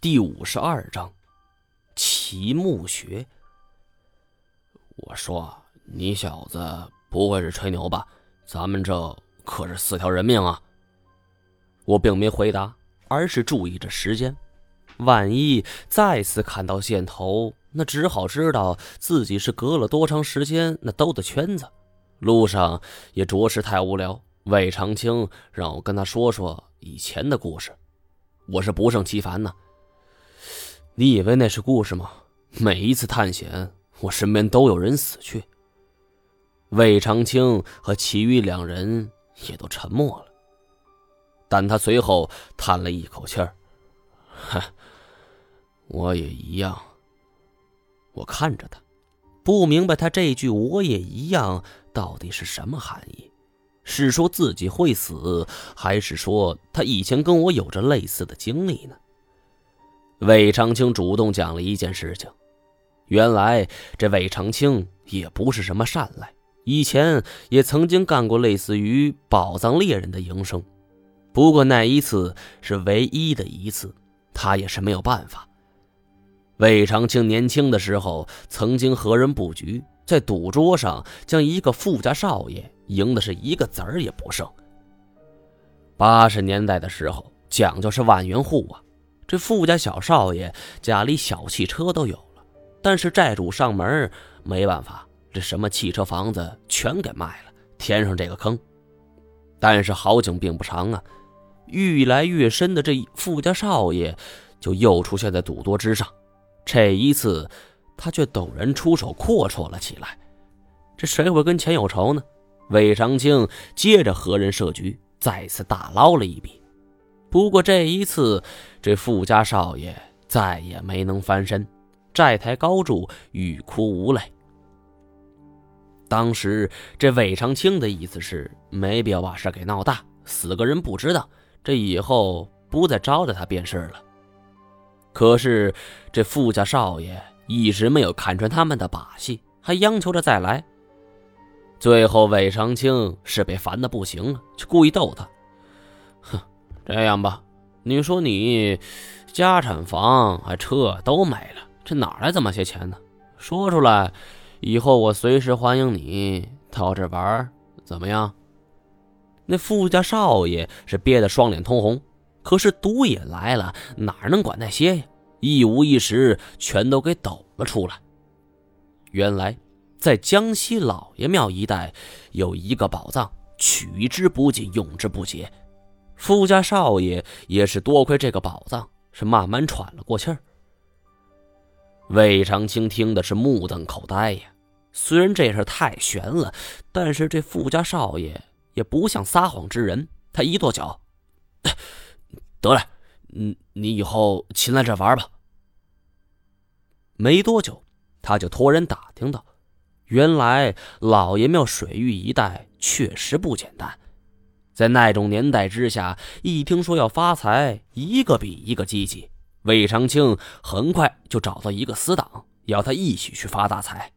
第五十二章，奇木穴。我说，你小子不会是吹牛吧？咱们这可是四条人命啊！我并没回答，而是注意着时间。万一再次看到线头，那只好知道自己是隔了多长时间那兜的圈子。路上也着实太无聊。魏长青让我跟他说说以前的故事，我是不胜其烦呢。你以为那是故事吗？每一次探险，我身边都有人死去。魏长青和其余两人也都沉默了，但他随后叹了一口气儿：“哼，我也一样。”我看着他，不明白他这句“我也一样”到底是什么含义，是说自己会死，还是说他以前跟我有着类似的经历呢？魏长青主动讲了一件事情。原来这魏长青也不是什么善类，以前也曾经干过类似于宝藏猎人的营生，不过那一次是唯一的一次，他也是没有办法。魏长青年轻的时候曾经和人布局，在赌桌上将一个富家少爷赢的是一个子儿也不剩。八十年代的时候，讲究是万元户啊。这富家小少爷家里小汽车都有了，但是债主上门，没办法，这什么汽车、房子全给卖了，填上这个坑。但是好景并不长啊，愈来愈深的这富家少爷就又出现在赌桌之上。这一次，他却陡然出手阔绰了起来。这谁会跟钱有仇呢？魏长青接着和人设局，再次大捞了一笔。不过这一次，这富家少爷再也没能翻身，债台高筑，欲哭无泪。当时这魏长青的意思是，没必要把事给闹大，死个人不知道，这以后不再招待他便是了。可是这富家少爷一直没有看穿他们的把戏，还央求着再来。最后魏长青是被烦的不行了，就故意逗他。这样吧，你说你家产房还车都没了，这哪来这么些钱呢？说出来，以后我随时欢迎你到这玩，怎么样？那富家少爷是憋得双脸通红，可是赌瘾来了，哪能管那些呀？一五一十全都给抖了出来。原来，在江西老爷庙一带有一个宝藏，取之不尽，用之不竭。富家少爷也是多亏这个宝藏，是慢慢喘了过气儿。魏长青听的是目瞪口呆呀。虽然这事太悬了，但是这富家少爷也不像撒谎之人。他一跺脚，得了，你你以后勤来这玩吧。没多久，他就托人打听到，原来老爷庙水域一带确实不简单。在那种年代之下，一听说要发财，一个比一个积极。魏长青很快就找到一个死党，要他一起去发大财。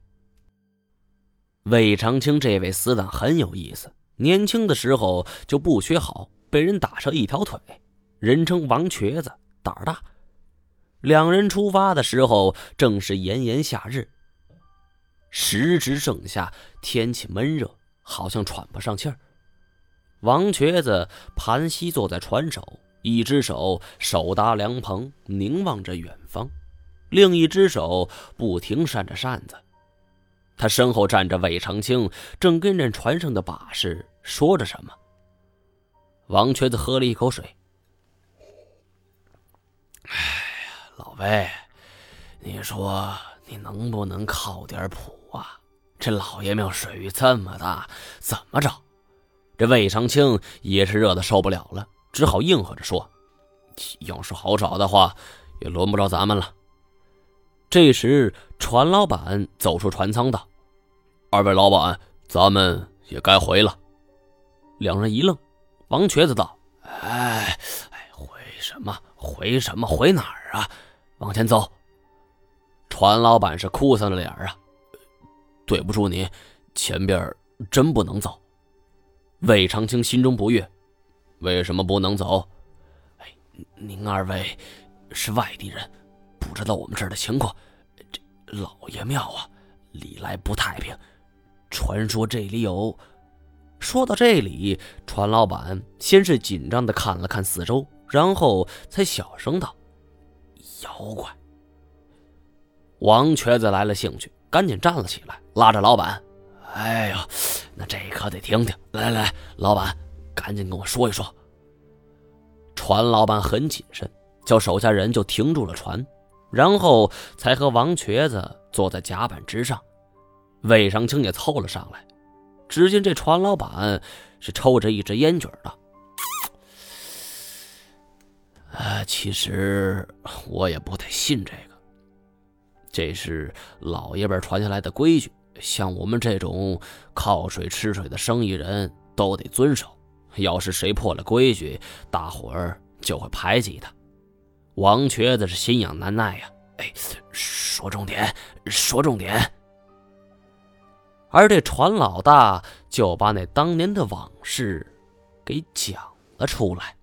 魏长青这位死党很有意思，年轻的时候就不学好，被人打折一条腿，人称王瘸子，胆儿大。两人出发的时候正是炎炎夏日，时值盛夏，天气闷热，好像喘不上气儿。王瘸子盘膝坐在船首，一只手手搭凉棚，凝望着远方，另一只手不停扇着扇子。他身后站着魏长青，正跟着船上的把式说着什么。王瘸子喝了一口水：“哎呀，老魏，你说你能不能靠点谱啊？这老爷庙水域这么大，怎么找？”这魏长青也是热的受不了了，只好应和着说：“要是好找的话，也轮不着咱们了。”这时，船老板走出船舱道：“二位老板，咱们也该回了。”两人一愣，王瘸子道：“哎哎，回什么？回什么？回哪儿啊？往前走。”船老板是哭丧着脸啊：“对不住你，前边真不能走。”魏长青心中不悦，为什么不能走？哎，您二位是外地人，不知道我们这儿的情况。这老爷庙啊，历来不太平。传说这里有……说到这里，船老板先是紧张的看了看四周，然后才小声道：“妖怪。”王瘸子来了兴趣，赶紧站了起来，拉着老板：“哎呦，那这可得听听！来来来，老板，赶紧跟我说一说。”船老板很谨慎，叫手下人就停住了船，然后才和王瘸子坐在甲板之上。魏长青也凑了上来。只见这船老板是抽着一支烟卷的。啊，其实我也不太信这个。这是老爷们传下来的规矩，像我们这种靠水吃水的生意人都得遵守。要是谁破了规矩，大伙儿就会排挤他。王瘸子是心痒难耐呀！哎，说重点，说重点。而这船老大就把那当年的往事给讲了出来。